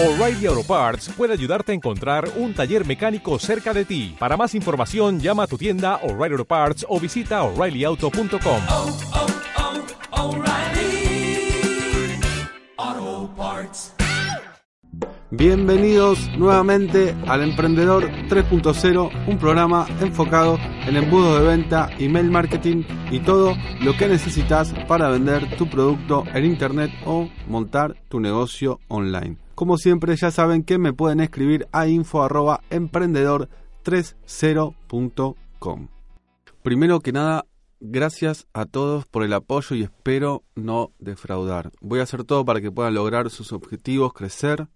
O'Reilly Auto Parts puede ayudarte a encontrar un taller mecánico cerca de ti. Para más información, llama a tu tienda O'Reilly Auto Parts o visita oreillyauto.com. oh, oh, Parts. Bienvenidos nuevamente al Emprendedor 3.0, un programa enfocado en embudos de venta, email marketing y todo lo que necesitas para vender tu producto en internet o montar tu negocio online. Como siempre ya saben que me pueden escribir a info@emprendedor30.com. Primero que nada, gracias a todos por el apoyo y espero no defraudar. Voy a hacer todo para que puedan lograr sus objetivos, crecer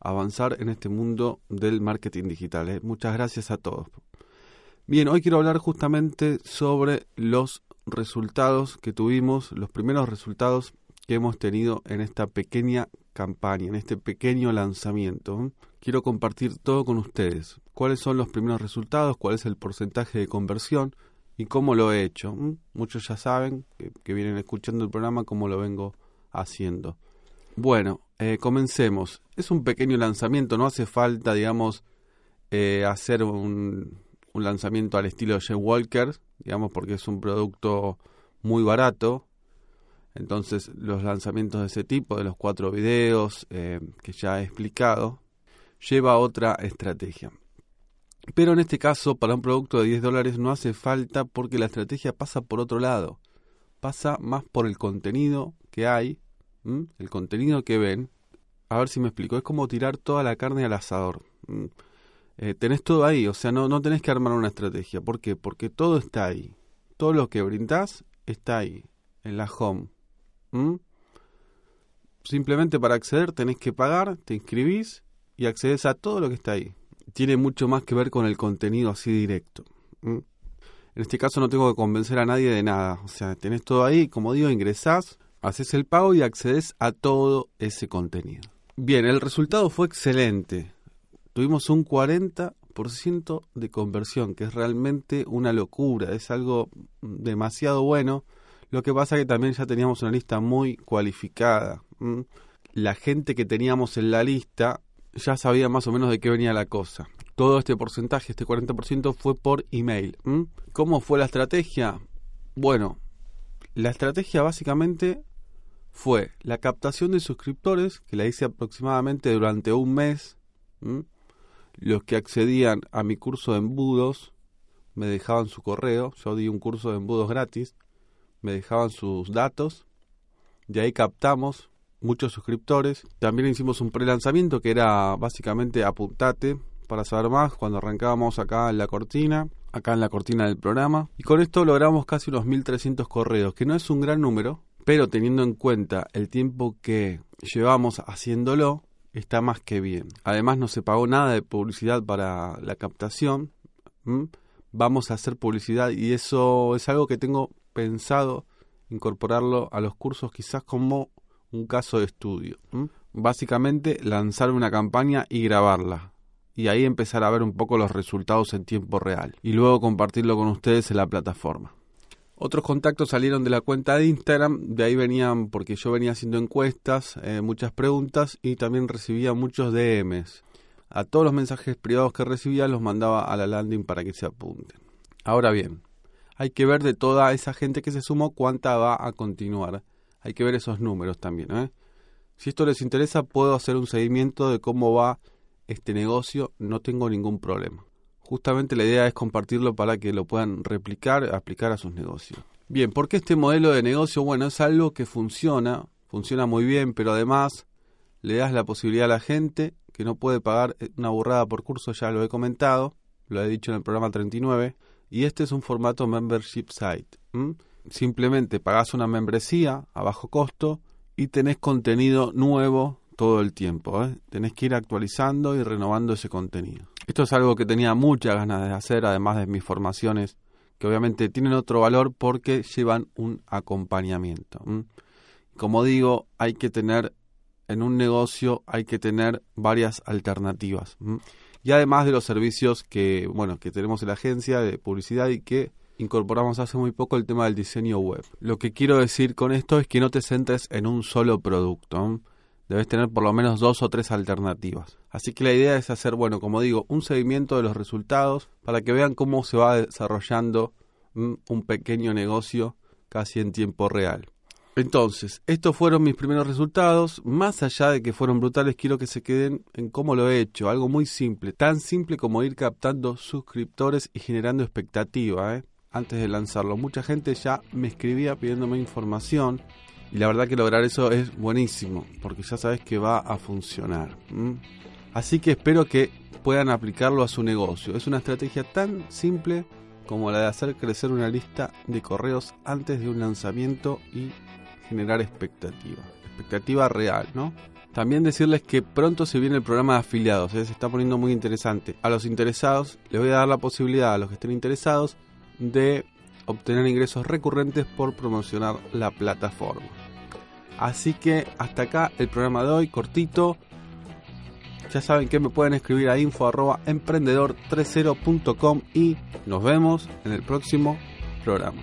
avanzar en este mundo del marketing digital. ¿eh? Muchas gracias a todos. Bien, hoy quiero hablar justamente sobre los resultados que tuvimos, los primeros resultados que hemos tenido en esta pequeña campaña, en este pequeño lanzamiento. Quiero compartir todo con ustedes. ¿Cuáles son los primeros resultados? ¿Cuál es el porcentaje de conversión? ¿Y cómo lo he hecho? Muchos ya saben que, vienen escuchando el programa cómo lo vengo haciendo. Bueno, eh, comencemos. Es un pequeño lanzamiento, no hace falta, digamos, eh, hacer un, lanzamiento al estilo de Walker, digamos, porque es un producto muy barato. Entonces, los lanzamientos de ese tipo, de los cuatro videos eh, que ya he explicado, lleva otra estrategia. Pero en este caso, para un producto de 10 dólares no hace falta porque la estrategia pasa por otro lado. Pasa más por el contenido que hay el contenido que ven, a ver si me explico, es como tirar toda la carne al asador. Eh, tenés todo ahí, o sea, no, no tenés que armar una estrategia. ¿Por qué? Porque todo está ahí. Todo lo que brindás está ahí, en la home. ¿Mm? Simplemente para acceder tenés que pagar, te inscribís y accedes a todo lo que está ahí. Tiene mucho más que ver con el contenido así directo. En este caso no tengo que convencer a nadie de nada. O sea, tenés todo ahí, como digo, ingresás, haces el pago y accedes a todo ese contenido. Bien, el resultado fue excelente. Tuvimos un 40% de conversión, que es realmente una locura, es algo demasiado bueno. Lo que pasa que también ya teníamos una lista muy cualificada. La gente que teníamos en la lista ya sabía más o menos de qué venía la cosa. Todo este porcentaje, este 40% fue por email. ¿Cómo fue la estrategia? Bueno, la estrategia básicamente fue la captación de suscriptores, que la hice aproximadamente durante un mes. Los que accedían a mi curso de embudos me dejaban su correo, yo di un curso de embudos gratis, me dejaban sus datos, de ahí captamos muchos suscriptores. También hicimos un pre-lanzamiento que era básicamente apuntate para saber más cuando arrancábamos acá en la cortina, acá en la cortina del programa. Y con esto logramos casi unos 1300 correos, que no es un gran número, pero teniendo en cuenta el tiempo que llevamos haciéndolo, está más que bien. Además no se pagó nada de publicidad para la captación. Vamos a hacer publicidad y eso es algo que tengo pensado incorporarlo a los cursos quizás como un caso de estudio. Básicamente lanzar una campaña y grabarla. Y ahí empezar a ver un poco los resultados en tiempo real. Y luego compartirlo con ustedes en la plataforma. Otros contactos salieron de la cuenta de Instagram, de ahí venían porque yo venía haciendo encuestas, eh, muchas preguntas y también recibía muchos DMs. A todos los mensajes privados que recibía los mandaba a la landing para que se apunten. Ahora bien, hay que ver de toda esa gente que se sumó cuánta va a continuar. Hay que ver esos números también. ¿eh? Si esto les interesa, puedo hacer un seguimiento de cómo va este negocio, no tengo ningún problema. Justamente la idea es compartirlo para que lo puedan replicar, aplicar a sus negocios. Bien, ¿por qué este modelo de negocio? Bueno, es algo que funciona, funciona muy bien, pero además le das la posibilidad a la gente que no puede pagar una burrada por curso, ya lo he comentado, lo he dicho en el programa 39, y este es un formato membership site. Simplemente pagas una membresía a bajo costo y tenés contenido nuevo todo el tiempo. ¿eh? Tenés que ir actualizando y renovando ese contenido. Esto es algo que tenía muchas ganas de hacer, además de mis formaciones, que obviamente tienen otro valor porque llevan un acompañamiento. Como digo, hay que tener en un negocio, hay que tener varias alternativas. Y además de los servicios que, bueno, que tenemos en la agencia de publicidad y que incorporamos hace muy poco el tema del diseño web. Lo que quiero decir con esto es que no te centres en un solo producto. debes tener por lo menos dos o tres alternativas. Así que la idea es hacer, bueno, como digo, un seguimiento de los resultados para que vean cómo se va desarrollando un pequeño negocio casi en tiempo real. Entonces, estos fueron mis primeros resultados. Más allá de que fueron brutales, quiero que se queden en cómo lo he hecho. Algo muy simple, tan simple como ir captando suscriptores y generando expectativa. ¿eh? Antes de lanzarlo, mucha gente ya me escribía pidiéndome información. Y la verdad que lograr eso es buenísimo, porque ya sabes que va a funcionar. Así que espero que puedan aplicarlo a su negocio. Es una estrategia tan simple como la de hacer crecer una lista de correos antes de un lanzamiento y generar expectativa. Expectativa real, ¿no? También decirles que pronto se viene el programa de afiliados, ¿eh? se está poniendo muy interesante. A los interesados les voy a dar la posibilidad, a los que estén interesados, de obtener ingresos recurrentes por promocionar la plataforma. Así que hasta acá el programa de hoy, cortito. Ya saben que me pueden escribir a info.emprendedor30.com y nos vemos en el próximo programa.